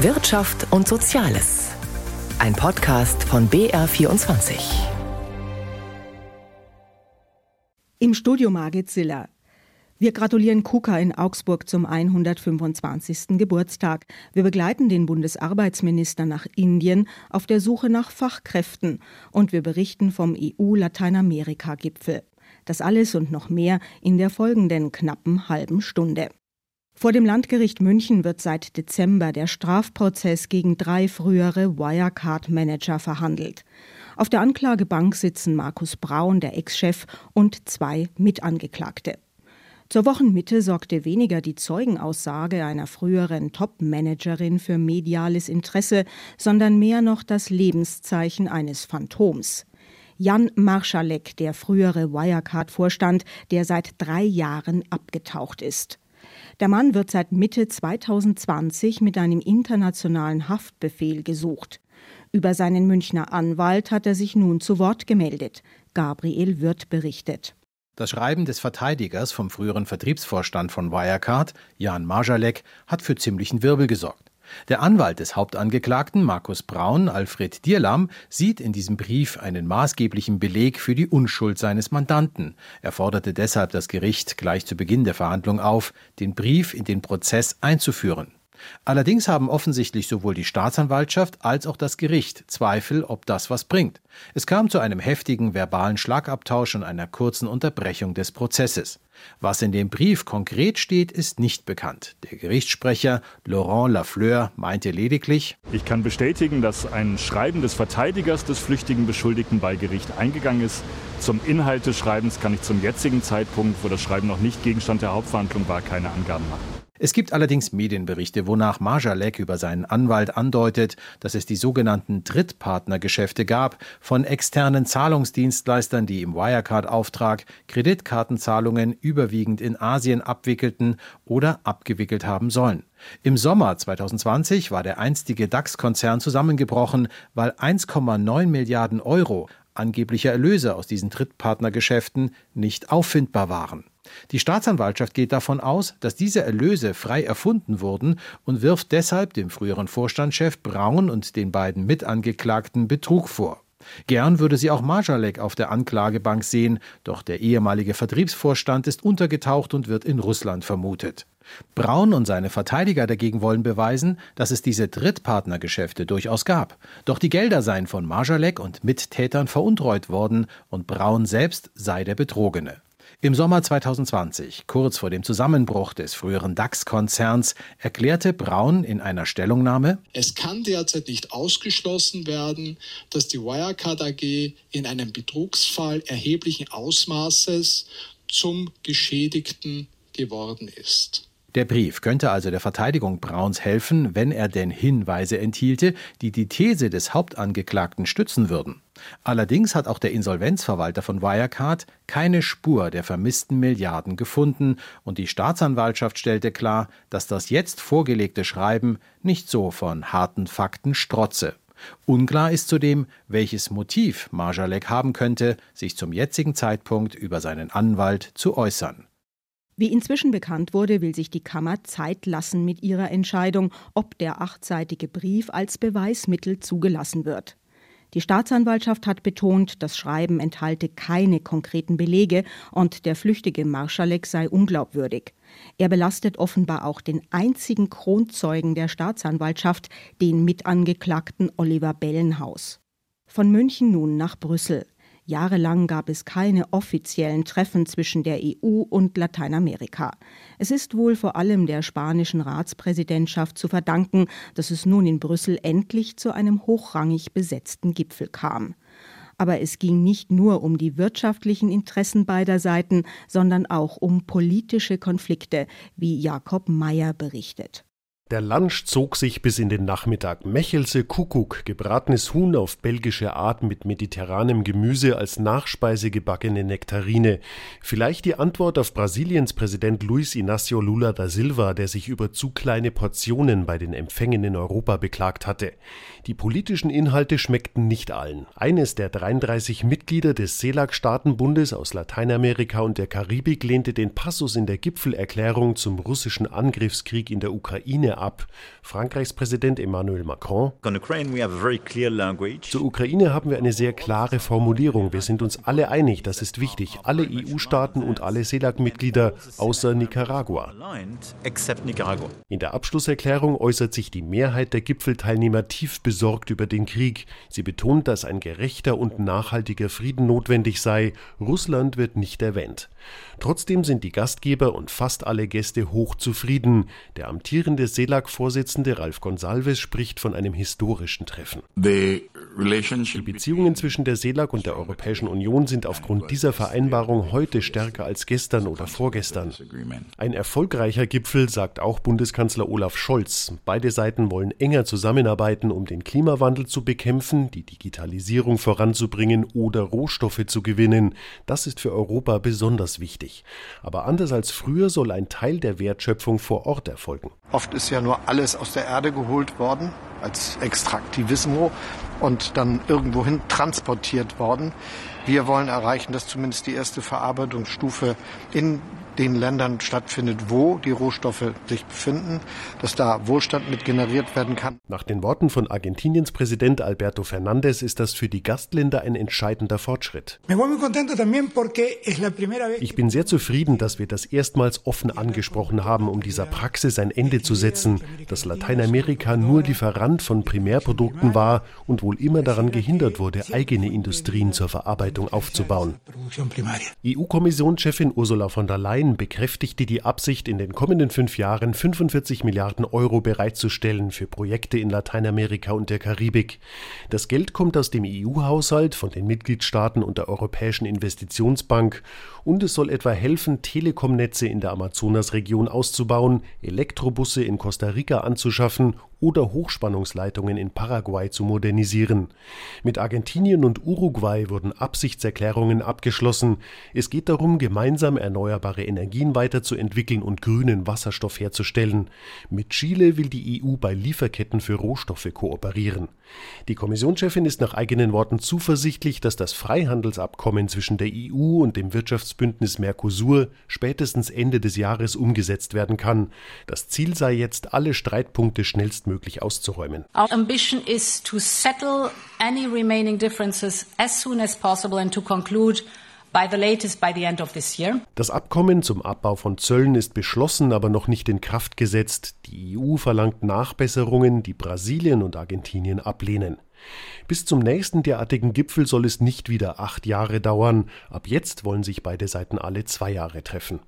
Wirtschaft und Soziales. Ein Podcast von BR24. Im Studio Margit Ziller. Wir gratulieren KUKA in Augsburg zum 125. Geburtstag. Wir begleiten den Bundesarbeitsminister nach Indien auf der Suche nach Fachkräften und wir berichten vom EU-Lateinamerika-Gipfel. Das alles und noch mehr in der folgenden knappen halben Stunde. Vor dem Landgericht München wird seit Dezember der Strafprozess gegen drei frühere Wirecard-Manager verhandelt. Auf der Anklagebank sitzen Markus Braun, der Ex-Chef, und zwei Mitangeklagte. Zur Wochenmitte sorgte weniger die Zeugenaussage einer früheren Top-Managerin für mediales Interesse, sondern mehr noch das Lebenszeichen eines Phantoms. Jan Marschalek, der frühere Wirecard-Vorstand, der seit drei Jahren abgetaucht ist. Der Mann wird seit Mitte 2020 mit einem internationalen Haftbefehl gesucht. Über seinen Münchner Anwalt hat er sich nun zu Wort gemeldet. Gabriel Wirth berichtet. Das Schreiben des Verteidigers vom früheren Vertriebsvorstand von Wirecard, Jan Marjalek, hat für ziemlichen Wirbel gesorgt. Der Anwalt des Hauptangeklagten, Markus Braun, Alfred Dierlam, sieht in diesem Brief einen maßgeblichen Beleg für die Unschuld seines Mandanten. Er forderte deshalb das Gericht gleich zu Beginn der Verhandlung auf, den Brief in den Prozess einzuführen. Allerdings haben offensichtlich sowohl die Staatsanwaltschaft als auch das Gericht Zweifel, ob das was bringt. Es kam zu einem heftigen verbalen Schlagabtausch und einer kurzen Unterbrechung des Prozesses. Was in dem Brief konkret steht, ist nicht bekannt. Der Gerichtssprecher Laurent Lafleur meinte lediglich, ich kann bestätigen, dass ein Schreiben des Verteidigers des flüchtigen Beschuldigten bei Gericht eingegangen ist. Zum Inhalt des Schreibens kann ich zum jetzigen Zeitpunkt, wo das Schreiben noch nicht Gegenstand der Hauptverhandlung war, keine Angaben machen. Es gibt allerdings Medienberichte, wonach Marjalek über seinen Anwalt andeutet, dass es die sogenannten Drittpartnergeschäfte gab von externen Zahlungsdienstleistern, die im Wirecard-Auftrag Kreditkartenzahlungen überwiegend in Asien abwickelten oder abgewickelt haben sollen. Im Sommer 2020 war der einstige DAX-Konzern zusammengebrochen, weil 1,9 Milliarden Euro angeblicher Erlöse aus diesen Drittpartnergeschäften nicht auffindbar waren. Die Staatsanwaltschaft geht davon aus, dass diese Erlöse frei erfunden wurden und wirft deshalb dem früheren Vorstandschef Braun und den beiden Mitangeklagten Betrug vor. Gern würde sie auch Marjalek auf der Anklagebank sehen, doch der ehemalige Vertriebsvorstand ist untergetaucht und wird in Russland vermutet. Braun und seine Verteidiger dagegen wollen beweisen, dass es diese Drittpartnergeschäfte durchaus gab. Doch die Gelder seien von Marjalek und Mittätern veruntreut worden und Braun selbst sei der Betrogene. Im Sommer 2020, kurz vor dem Zusammenbruch des früheren DAX-Konzerns, erklärte Braun in einer Stellungnahme, es kann derzeit nicht ausgeschlossen werden, dass die Wirecard AG in einem Betrugsfall erheblichen Ausmaßes zum Geschädigten geworden ist. Der Brief könnte also der Verteidigung Brauns helfen, wenn er denn Hinweise enthielte, die die These des Hauptangeklagten stützen würden. Allerdings hat auch der Insolvenzverwalter von Wirecard keine Spur der vermissten Milliarden gefunden und die Staatsanwaltschaft stellte klar, dass das jetzt vorgelegte Schreiben nicht so von harten Fakten strotze. Unklar ist zudem, welches Motiv Marjalek haben könnte, sich zum jetzigen Zeitpunkt über seinen Anwalt zu äußern. Wie inzwischen bekannt wurde, will sich die Kammer Zeit lassen mit ihrer Entscheidung, ob der achtseitige Brief als Beweismittel zugelassen wird. Die Staatsanwaltschaft hat betont, das Schreiben enthalte keine konkreten Belege und der flüchtige Marschalek sei unglaubwürdig. Er belastet offenbar auch den einzigen Kronzeugen der Staatsanwaltschaft, den Mitangeklagten Oliver Bellenhaus. Von München nun nach Brüssel. Jahrelang gab es keine offiziellen Treffen zwischen der EU und Lateinamerika. Es ist wohl vor allem der spanischen Ratspräsidentschaft zu verdanken, dass es nun in Brüssel endlich zu einem hochrangig besetzten Gipfel kam. Aber es ging nicht nur um die wirtschaftlichen Interessen beider Seiten, sondern auch um politische Konflikte, wie Jakob Mayer berichtet. Der Lunch zog sich bis in den Nachmittag. Mechelse Kuckuck, gebratenes Huhn auf belgische Art mit mediterranem Gemüse als Nachspeise gebackene Nektarine. Vielleicht die Antwort auf Brasiliens Präsident Luiz Inácio Lula da Silva, der sich über zu kleine Portionen bei den Empfängen in Europa beklagt hatte. Die politischen Inhalte schmeckten nicht allen. Eines der 33 Mitglieder des CELAC-Staatenbundes aus Lateinamerika und der Karibik lehnte den Passus in der Gipfelerklärung zum russischen Angriffskrieg in der Ukraine Ukraine ab. Frankreichs Präsident Emmanuel Macron. Zur Ukraine haben wir eine sehr klare Formulierung. Wir sind uns alle einig, das ist wichtig. Alle EU-Staaten und alle CELAC-Mitglieder außer Nicaragua. In der Abschlusserklärung äußert sich die Mehrheit der Gipfelteilnehmer tief besorgt über den Krieg. Sie betont, dass ein gerechter und nachhaltiger Frieden notwendig sei. Russland wird nicht erwähnt. Trotzdem sind die Gastgeber und fast alle Gäste hoch zufrieden. Der amtierende CELAC-Vorsitzende Ralf Gonsalves spricht von einem historischen Treffen. Die Beziehungen zwischen der CELAC und der Europäischen Union sind aufgrund dieser Vereinbarung heute stärker als gestern oder vorgestern. Ein erfolgreicher Gipfel, sagt auch Bundeskanzler Olaf Scholz. Beide Seiten wollen enger zusammenarbeiten, um den Klimawandel zu bekämpfen, die Digitalisierung voranzubringen oder Rohstoffe zu gewinnen. Das ist für Europa besonders wichtig. Aber anders als früher soll ein Teil der Wertschöpfung vor Ort erfolgen. Oft ist ja nur alles aus der Erde geholt worden als Extraktivismo und dann irgendwohin transportiert worden. Wir wollen erreichen, dass zumindest die erste Verarbeitungsstufe in den Ländern stattfindet, wo die Rohstoffe sich befinden, dass da Wohlstand mit generiert werden kann. Nach den Worten von Argentiniens Präsident Alberto Fernandez ist das für die Gastländer ein entscheidender Fortschritt. Ich bin sehr zufrieden, dass wir das erstmals offen angesprochen haben, um dieser Praxis ein Ende zu setzen, dass Lateinamerika nur Lieferant von Primärprodukten war und wohl immer daran gehindert wurde, eigene Industrien zur Verarbeitung aufzubauen. EU-Kommissionschefin Ursula von der Leyen Leyen bekräftigte die Absicht, in den kommenden fünf Jahren 45 Milliarden Euro bereitzustellen für Projekte in Lateinamerika und der Karibik. Das Geld kommt aus dem EU-Haushalt, von den Mitgliedstaaten und der Europäischen Investitionsbank und es soll etwa helfen, Telekomnetze in der Amazonasregion auszubauen, Elektrobusse in Costa Rica anzuschaffen oder Hochspannungsleitungen in Paraguay zu modernisieren. Mit Argentinien und Uruguay wurden Absichtserklärungen abgeschlossen. Es geht darum, gemeinsam erneuerbare Energien weiterzuentwickeln und grünen Wasserstoff herzustellen. Mit Chile will die EU bei Lieferketten für Rohstoffe kooperieren. Die Kommissionschefin ist nach eigenen Worten zuversichtlich, dass das Freihandelsabkommen zwischen der EU und dem Wirtschaftsbündnis Mercosur spätestens Ende des Jahres umgesetzt werden kann. Das Ziel sei jetzt, alle Streitpunkte schnellstmöglich auszuräumen. Our ambition is to settle any remaining differences as soon as possible and to conclude das Abkommen zum Abbau von Zöllen ist beschlossen, aber noch nicht in Kraft gesetzt. Die EU verlangt Nachbesserungen, die Brasilien und Argentinien ablehnen. Bis zum nächsten derartigen Gipfel soll es nicht wieder acht Jahre dauern. Ab jetzt wollen sich beide Seiten alle zwei Jahre treffen.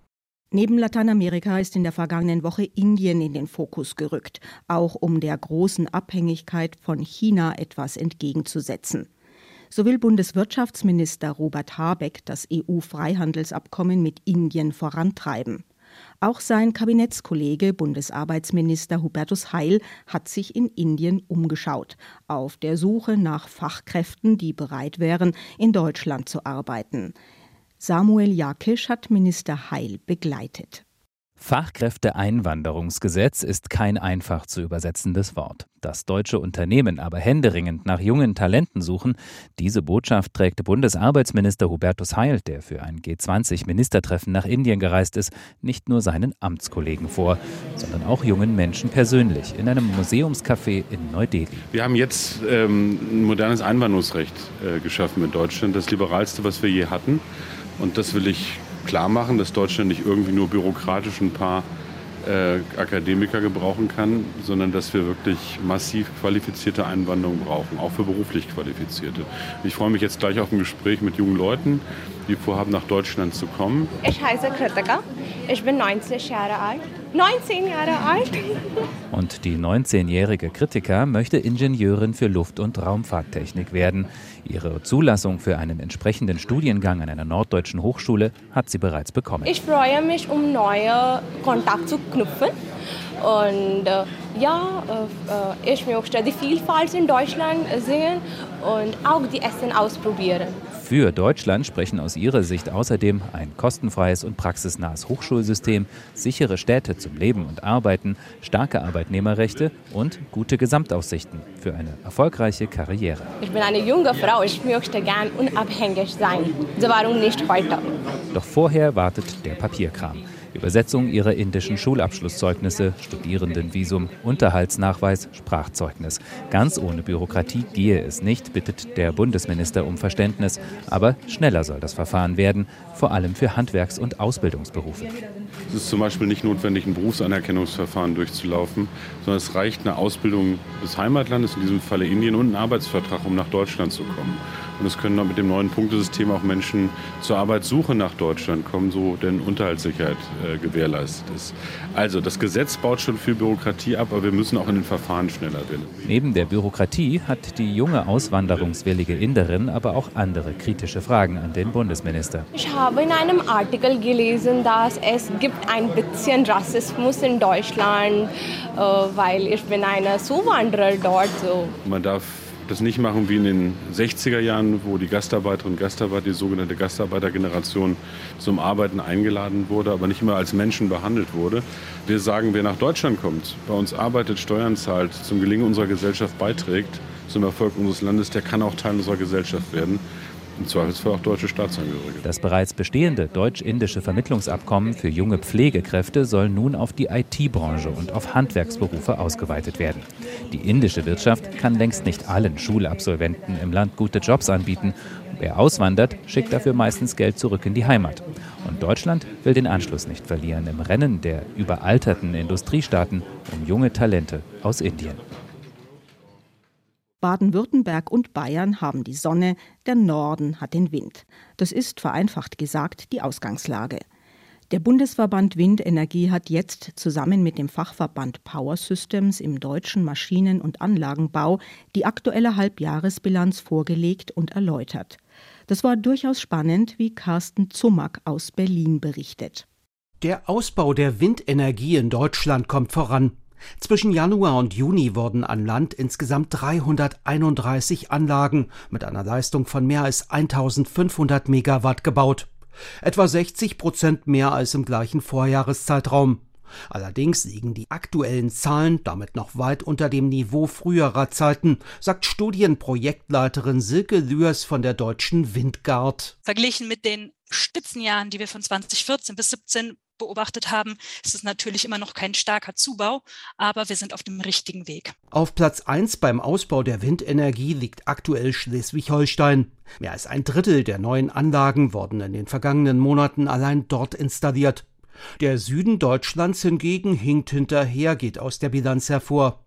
Neben Lateinamerika ist in der vergangenen Woche Indien in den Fokus gerückt, auch um der großen Abhängigkeit von China etwas entgegenzusetzen. So will Bundeswirtschaftsminister Robert Habeck das EU-Freihandelsabkommen mit Indien vorantreiben. Auch sein Kabinettskollege Bundesarbeitsminister Hubertus Heil hat sich in Indien umgeschaut, auf der Suche nach Fachkräften, die bereit wären, in Deutschland zu arbeiten. Samuel Jakisch hat Minister Heil begleitet. Fachkräfteeinwanderungsgesetz ist kein einfach zu übersetzendes Wort. Dass deutsche Unternehmen aber händeringend nach jungen Talenten suchen, diese Botschaft trägt Bundesarbeitsminister Hubertus Heil, der für ein G20-Ministertreffen nach Indien gereist ist, nicht nur seinen Amtskollegen vor, sondern auch jungen Menschen persönlich in einem Museumscafé in Neu-Delhi. Wir haben jetzt ähm, ein modernes Einwanderungsrecht äh, geschaffen in Deutschland, das liberalste, was wir je hatten. Und das will ich klar machen, dass Deutschland nicht irgendwie nur bürokratisch ein paar äh, Akademiker gebrauchen kann, sondern dass wir wirklich massiv qualifizierte Einwanderung brauchen, auch für beruflich Qualifizierte. Ich freue mich jetzt gleich auf ein Gespräch mit jungen Leuten, die vorhaben, nach Deutschland zu kommen. Ich heiße Kritika, ich bin 90 Jahre alt. 19 Jahre alt. Und die 19-jährige Kritika möchte Ingenieurin für Luft- und Raumfahrttechnik werden. Ihre Zulassung für einen entsprechenden Studiengang an einer norddeutschen Hochschule hat sie bereits bekommen. Ich freue mich, um neue Kontakte zu knüpfen. Und äh, ja, äh, äh ich möchte die Vielfalt in Deutschland sehen und auch die Essen ausprobieren. Für Deutschland sprechen aus ihrer Sicht außerdem ein kostenfreies und praxisnahes Hochschulsystem, sichere Städte zum Leben und Arbeiten, starke Arbeitnehmerrechte und gute Gesamtaussichten für eine erfolgreiche Karriere. Ich bin eine junge Frau, ich möchte gern unabhängig sein. So warum nicht heute? Doch vorher wartet der Papierkram. Übersetzung ihrer indischen Schulabschlusszeugnisse, Studierendenvisum, Unterhaltsnachweis, Sprachzeugnis. Ganz ohne Bürokratie gehe es nicht, bittet der Bundesminister um Verständnis. Aber schneller soll das Verfahren werden, vor allem für Handwerks- und Ausbildungsberufe. Es ist zum Beispiel nicht notwendig, ein Berufsanerkennungsverfahren durchzulaufen, sondern es reicht eine Ausbildung des Heimatlandes, in diesem Falle Indien, und ein Arbeitsvertrag, um nach Deutschland zu kommen. Und es können mit dem neuen Punktesystem auch Menschen zur Arbeitssuche nach Deutschland kommen, so denn Unterhaltssicherheit äh, gewährleistet ist. Also das Gesetz baut schon viel Bürokratie ab, aber wir müssen auch in den Verfahren schneller werden. Neben der Bürokratie hat die junge auswanderungswillige Inderin aber auch andere kritische Fragen an den Bundesminister. Ich habe in einem Artikel gelesen, dass es gibt ein bisschen Rassismus in Deutschland, äh, weil ich bin eine Zuwanderer dort. So. Man darf das nicht machen wie in den 60er Jahren, wo die Gastarbeiterinnen und Gastarbeiter, die sogenannte Gastarbeitergeneration, zum Arbeiten eingeladen wurde, aber nicht immer als Menschen behandelt wurde. Wir sagen, wer nach Deutschland kommt, bei uns arbeitet, Steuern zahlt, zum Gelingen unserer Gesellschaft beiträgt, zum Erfolg unseres Landes, der kann auch Teil unserer Gesellschaft werden im Zweifelsfall auch deutsche Staatsangehörige. Das bereits bestehende deutsch-indische Vermittlungsabkommen für junge Pflegekräfte soll nun auf die IT-Branche und auf Handwerksberufe ausgeweitet werden. Die indische Wirtschaft kann längst nicht allen Schulabsolventen im Land gute Jobs anbieten. Wer auswandert, schickt dafür meistens Geld zurück in die Heimat. Und Deutschland will den Anschluss nicht verlieren im Rennen der überalterten Industriestaaten um junge Talente aus Indien. Baden-Württemberg und Bayern haben die Sonne, der Norden hat den Wind. Das ist vereinfacht gesagt die Ausgangslage. Der Bundesverband Windenergie hat jetzt zusammen mit dem Fachverband Power Systems im deutschen Maschinen- und Anlagenbau die aktuelle Halbjahresbilanz vorgelegt und erläutert. Das war durchaus spannend, wie Carsten Zumack aus Berlin berichtet. Der Ausbau der Windenergie in Deutschland kommt voran. Zwischen Januar und Juni wurden an Land insgesamt 331 Anlagen mit einer Leistung von mehr als 1500 Megawatt gebaut. Etwa 60 Prozent mehr als im gleichen Vorjahreszeitraum. Allerdings liegen die aktuellen Zahlen damit noch weit unter dem Niveau früherer Zeiten, sagt Studienprojektleiterin Silke Lüers von der Deutschen Windgard. Verglichen mit den Spitzenjahren, die wir von 2014 bis 2017 beobachtet haben, ist es natürlich immer noch kein starker Zubau, aber wir sind auf dem richtigen Weg. Auf Platz 1 beim Ausbau der Windenergie liegt aktuell Schleswig-Holstein. Mehr als ein Drittel der neuen Anlagen wurden in den vergangenen Monaten allein dort installiert. Der Süden Deutschlands hingegen hinkt hinterher, geht aus der Bilanz hervor.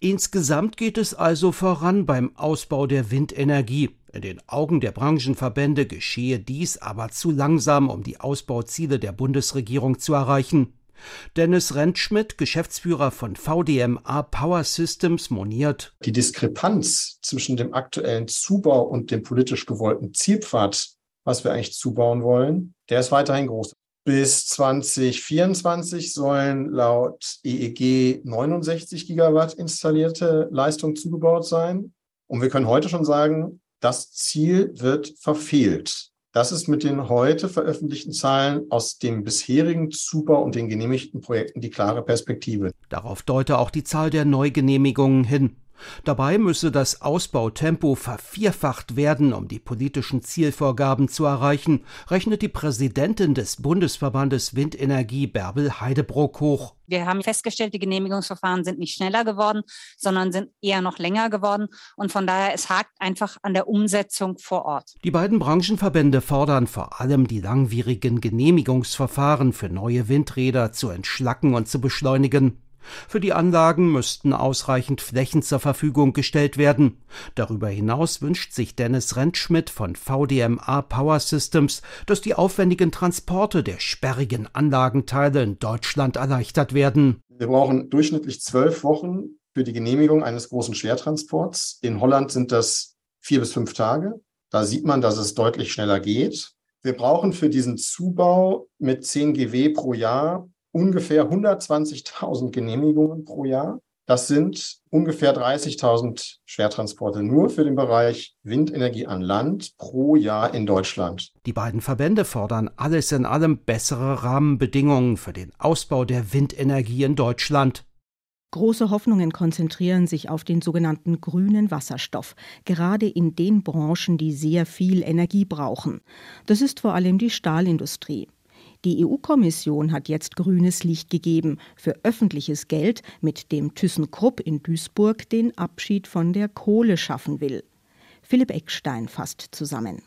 Insgesamt geht es also voran beim Ausbau der Windenergie. In den Augen der Branchenverbände geschehe dies aber zu langsam, um die Ausbauziele der Bundesregierung zu erreichen. Dennis Rentschmidt, Geschäftsführer von VDMA Power Systems, moniert. Die Diskrepanz zwischen dem aktuellen Zubau und dem politisch gewollten Zielpfad, was wir eigentlich zubauen wollen, der ist weiterhin groß. Bis 2024 sollen laut EEG 69 Gigawatt installierte Leistung zugebaut sein. Und wir können heute schon sagen, das Ziel wird verfehlt. Das ist mit den heute veröffentlichten Zahlen aus dem bisherigen Zubau und den genehmigten Projekten die klare Perspektive. Darauf deute auch die Zahl der Neugenehmigungen hin. Dabei müsse das Ausbautempo vervierfacht werden, um die politischen Zielvorgaben zu erreichen, rechnet die Präsidentin des Bundesverbandes Windenergie Bärbel Heidebruck hoch. Wir haben festgestellt, die Genehmigungsverfahren sind nicht schneller geworden, sondern sind eher noch länger geworden. Und von daher, es hakt einfach an der Umsetzung vor Ort. Die beiden Branchenverbände fordern vor allem, die langwierigen Genehmigungsverfahren für neue Windräder zu entschlacken und zu beschleunigen. Für die Anlagen müssten ausreichend Flächen zur Verfügung gestellt werden. Darüber hinaus wünscht sich Dennis Rentschmidt von VDMA Power Systems, dass die aufwendigen Transporte der sperrigen Anlagenteile in Deutschland erleichtert werden. Wir brauchen durchschnittlich zwölf Wochen für die Genehmigung eines großen Schwertransports. In Holland sind das vier bis fünf Tage. Da sieht man, dass es deutlich schneller geht. Wir brauchen für diesen Zubau mit 10 GW pro Jahr ungefähr 120.000 Genehmigungen pro Jahr. Das sind ungefähr 30.000 Schwertransporte nur für den Bereich Windenergie an Land pro Jahr in Deutschland. Die beiden Verbände fordern alles in allem bessere Rahmenbedingungen für den Ausbau der Windenergie in Deutschland. Große Hoffnungen konzentrieren sich auf den sogenannten grünen Wasserstoff, gerade in den Branchen, die sehr viel Energie brauchen. Das ist vor allem die Stahlindustrie. Die EU-Kommission hat jetzt grünes Licht gegeben für öffentliches Geld, mit dem ThyssenKrupp in Duisburg den Abschied von der Kohle schaffen will. Philipp Eckstein fasst zusammen.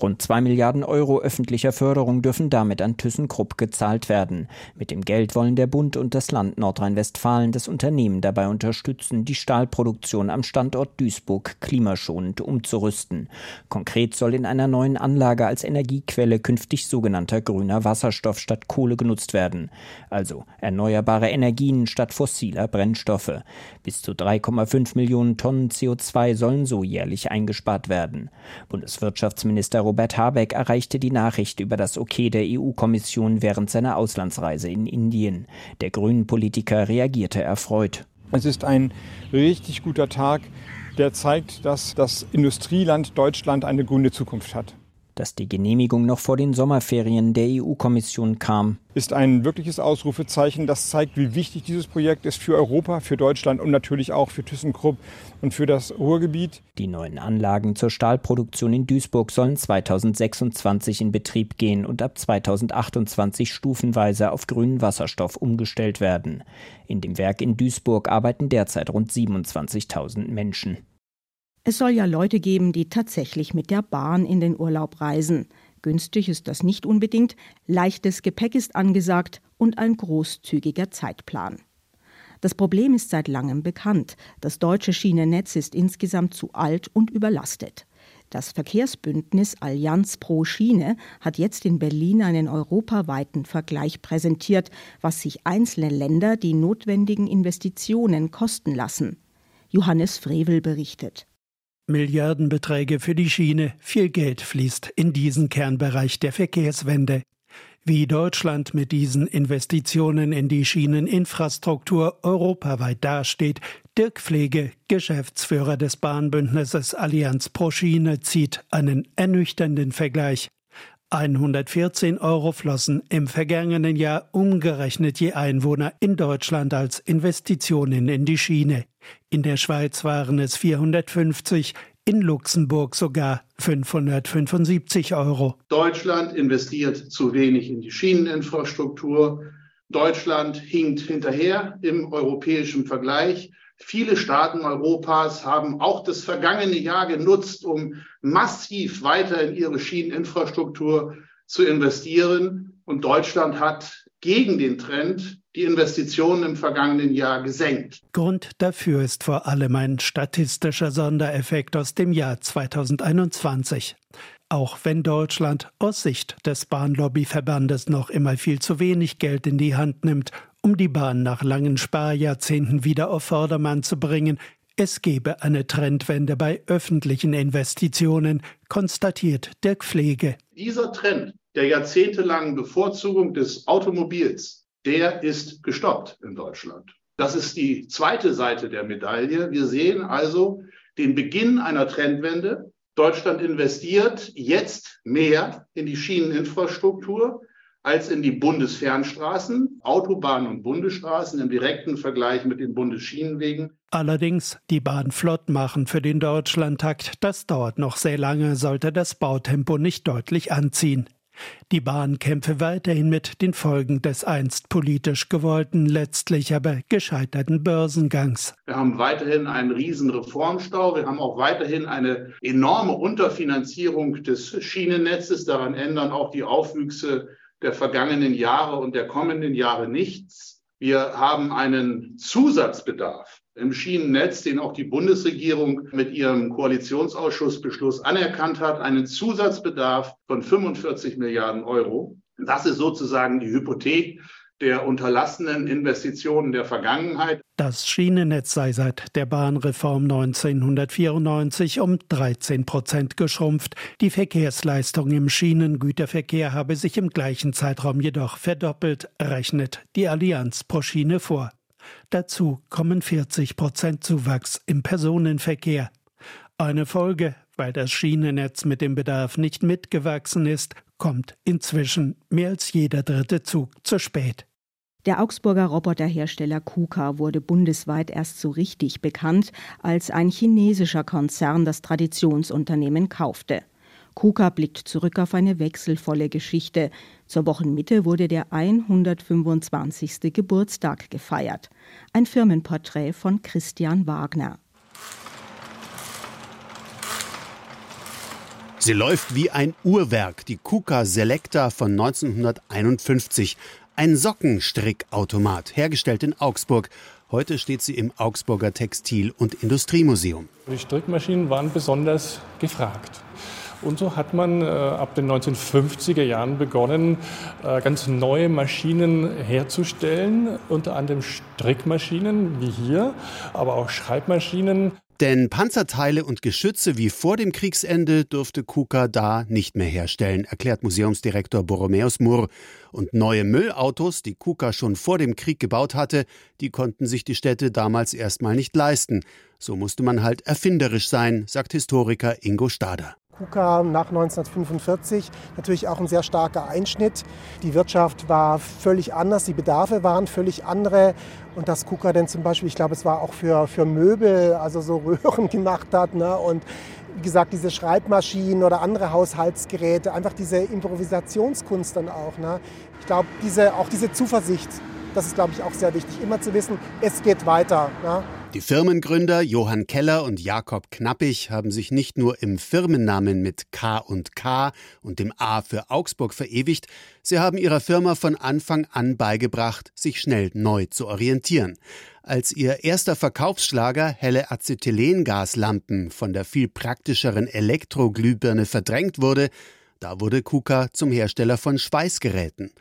Rund 2 Milliarden Euro öffentlicher Förderung dürfen damit an ThyssenKrupp gezahlt werden. Mit dem Geld wollen der Bund und das Land Nordrhein-Westfalen das Unternehmen dabei unterstützen, die Stahlproduktion am Standort Duisburg klimaschonend umzurüsten. Konkret soll in einer neuen Anlage als Energiequelle künftig sogenannter grüner Wasserstoff statt Kohle genutzt werden. Also erneuerbare Energien statt fossiler Brennstoffe. Bis zu 3,5 Millionen Tonnen CO2 sollen so jährlich eingespart werden. Bundeswirtschaftsminister Robert Habeck erreichte die Nachricht über das Okay der EU-Kommission während seiner Auslandsreise in Indien. Der grünen Politiker reagierte erfreut. Es ist ein richtig guter Tag, der zeigt, dass das Industrieland Deutschland eine grüne Zukunft hat. Dass die Genehmigung noch vor den Sommerferien der EU-Kommission kam, ist ein wirkliches Ausrufezeichen. Das zeigt, wie wichtig dieses Projekt ist für Europa, für Deutschland und natürlich auch für ThyssenKrupp und für das Ruhrgebiet. Die neuen Anlagen zur Stahlproduktion in Duisburg sollen 2026 in Betrieb gehen und ab 2028 stufenweise auf grünen Wasserstoff umgestellt werden. In dem Werk in Duisburg arbeiten derzeit rund 27.000 Menschen. Es soll ja Leute geben, die tatsächlich mit der Bahn in den Urlaub reisen. Günstig ist das nicht unbedingt, leichtes Gepäck ist angesagt und ein großzügiger Zeitplan. Das Problem ist seit langem bekannt. Das deutsche Schienennetz ist insgesamt zu alt und überlastet. Das Verkehrsbündnis Allianz pro Schiene hat jetzt in Berlin einen europaweiten Vergleich präsentiert, was sich einzelne Länder die notwendigen Investitionen kosten lassen. Johannes Frevel berichtet. Milliardenbeträge für die Schiene, viel Geld fließt in diesen Kernbereich der Verkehrswende. Wie Deutschland mit diesen Investitionen in die Schieneninfrastruktur europaweit dasteht, Dirk Pflege, Geschäftsführer des Bahnbündnisses Allianz pro Schiene, zieht einen ernüchternden Vergleich. 114 Euro flossen im vergangenen Jahr umgerechnet je Einwohner in Deutschland als Investitionen in die Schiene. In der Schweiz waren es 450, in Luxemburg sogar 575 Euro. Deutschland investiert zu wenig in die Schieneninfrastruktur. Deutschland hinkt hinterher im europäischen Vergleich. Viele Staaten Europas haben auch das vergangene Jahr genutzt, um massiv weiter in ihre Schieneninfrastruktur zu investieren. Und Deutschland hat gegen den Trend die Investitionen im vergangenen Jahr gesenkt. Grund dafür ist vor allem ein statistischer Sondereffekt aus dem Jahr 2021. Auch wenn Deutschland aus Sicht des Bahnlobbyverbandes noch immer viel zu wenig Geld in die Hand nimmt, um die Bahn nach langen Sparjahrzehnten wieder auf Vordermann zu bringen, es gebe eine Trendwende bei öffentlichen Investitionen, konstatiert Dirk Pflege. Dieser Trend der jahrzehntelangen Bevorzugung des Automobils, der ist gestoppt in Deutschland. Das ist die zweite Seite der Medaille. Wir sehen also den Beginn einer Trendwende. Deutschland investiert jetzt mehr in die Schieneninfrastruktur als in die Bundesfernstraßen, Autobahnen und Bundesstraßen im direkten Vergleich mit den Bundesschienenwegen. Allerdings, die Bahn flott machen für den Deutschlandtakt, das dauert noch sehr lange, sollte das Bautempo nicht deutlich anziehen. Die Bahn kämpfe weiterhin mit den Folgen des einst politisch gewollten, letztlich aber gescheiterten Börsengangs. Wir haben weiterhin einen riesen Reformstau. Wir haben auch weiterhin eine enorme Unterfinanzierung des Schienennetzes. Daran ändern auch die Aufwüchse der vergangenen Jahre und der kommenden Jahre nichts. Wir haben einen Zusatzbedarf im Schienennetz, den auch die Bundesregierung mit ihrem Koalitionsausschussbeschluss anerkannt hat, einen Zusatzbedarf von 45 Milliarden Euro. Das ist sozusagen die Hypothek der unterlassenen Investitionen der Vergangenheit. Das Schienennetz sei seit der Bahnreform 1994 um 13 Prozent geschrumpft. Die Verkehrsleistung im Schienengüterverkehr habe sich im gleichen Zeitraum jedoch verdoppelt, rechnet die Allianz pro Schiene vor. Dazu kommen 40 Prozent Zuwachs im Personenverkehr. Eine Folge, weil das Schienennetz mit dem Bedarf nicht mitgewachsen ist, kommt inzwischen mehr als jeder dritte Zug zu spät. Der Augsburger Roboterhersteller KUKA wurde bundesweit erst so richtig bekannt, als ein chinesischer Konzern das Traditionsunternehmen kaufte. KUKA blickt zurück auf eine wechselvolle Geschichte. Zur Wochenmitte wurde der 125. Geburtstag gefeiert. Ein Firmenporträt von Christian Wagner. Sie läuft wie ein Uhrwerk, die KUKA Selecta von 1951. Ein Sockenstrickautomat, hergestellt in Augsburg. Heute steht sie im Augsburger Textil- und Industriemuseum. Die Strickmaschinen waren besonders gefragt. Und so hat man äh, ab den 1950er Jahren begonnen, äh, ganz neue Maschinen herzustellen, unter anderem Strickmaschinen wie hier, aber auch Schreibmaschinen. Denn Panzerteile und Geschütze wie vor dem Kriegsende durfte KUKA da nicht mehr herstellen, erklärt Museumsdirektor Borromäus Murr. Und neue Müllautos, die KUKA schon vor dem Krieg gebaut hatte, die konnten sich die Städte damals erstmal nicht leisten. So musste man halt erfinderisch sein, sagt Historiker Ingo Stader. KUKA nach 1945 natürlich auch ein sehr starker Einschnitt. Die Wirtschaft war völlig anders, die Bedarfe waren völlig andere. Und dass KUKA denn zum Beispiel, ich glaube, es war auch für, für Möbel, also so Röhren gemacht hat. Ne? Und wie gesagt, diese Schreibmaschinen oder andere Haushaltsgeräte, einfach diese Improvisationskunst dann auch. Ne? Ich glaube, diese, auch diese Zuversicht, das ist, glaube ich, auch sehr wichtig, immer zu wissen, es geht weiter. Ne? Die Firmengründer Johann Keller und Jakob Knappig haben sich nicht nur im Firmennamen mit K und K und dem A für Augsburg verewigt, sie haben ihrer Firma von Anfang an beigebracht, sich schnell neu zu orientieren. Als ihr erster Verkaufsschlager helle Acetylengaslampen von der viel praktischeren Elektroglühbirne verdrängt wurde, da wurde KUKA zum Hersteller von Schweißgeräten.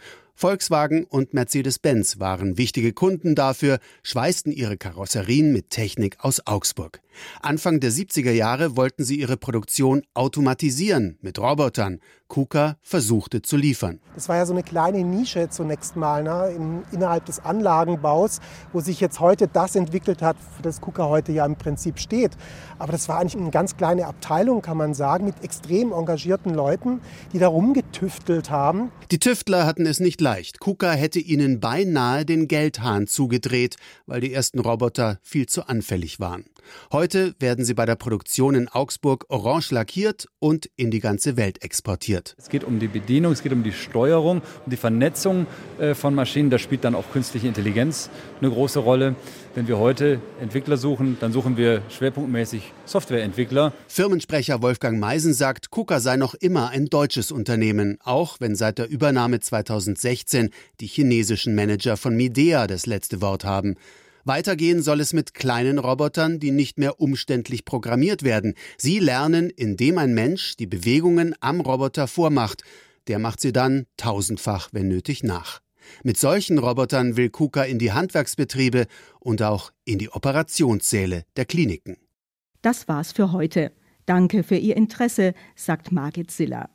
Volkswagen und Mercedes-Benz waren wichtige Kunden dafür, schweißten ihre Karosserien mit Technik aus Augsburg. Anfang der 70er Jahre wollten sie ihre Produktion automatisieren mit Robotern. KUKA versuchte zu liefern. Das war ja so eine kleine Nische zunächst mal ne, in, innerhalb des Anlagenbaus, wo sich jetzt heute das entwickelt hat, für das KUKA heute ja im Prinzip steht. Aber das war eigentlich eine ganz kleine Abteilung, kann man sagen, mit extrem engagierten Leuten, die da rumgetüftelt haben. Die Tüftler hatten es nicht leicht. KUKA hätte ihnen beinahe den Geldhahn zugedreht, weil die ersten Roboter viel zu anfällig waren. Heute werden sie bei der Produktion in Augsburg orange lackiert und in die ganze Welt exportiert. Es geht um die Bedienung, es geht um die Steuerung, um die Vernetzung äh, von Maschinen. Da spielt dann auch künstliche Intelligenz eine große Rolle. Wenn wir heute Entwickler suchen, dann suchen wir schwerpunktmäßig Softwareentwickler. Firmensprecher Wolfgang Meisen sagt, KUKA sei noch immer ein deutsches Unternehmen, auch wenn seit der Übernahme 2016 die chinesischen Manager von Midea das letzte Wort haben. Weitergehen soll es mit kleinen Robotern, die nicht mehr umständlich programmiert werden. Sie lernen, indem ein Mensch die Bewegungen am Roboter vormacht. Der macht sie dann tausendfach, wenn nötig, nach. Mit solchen Robotern will KUKA in die Handwerksbetriebe und auch in die Operationssäle der Kliniken. Das war's für heute. Danke für Ihr Interesse, sagt Margit Siller.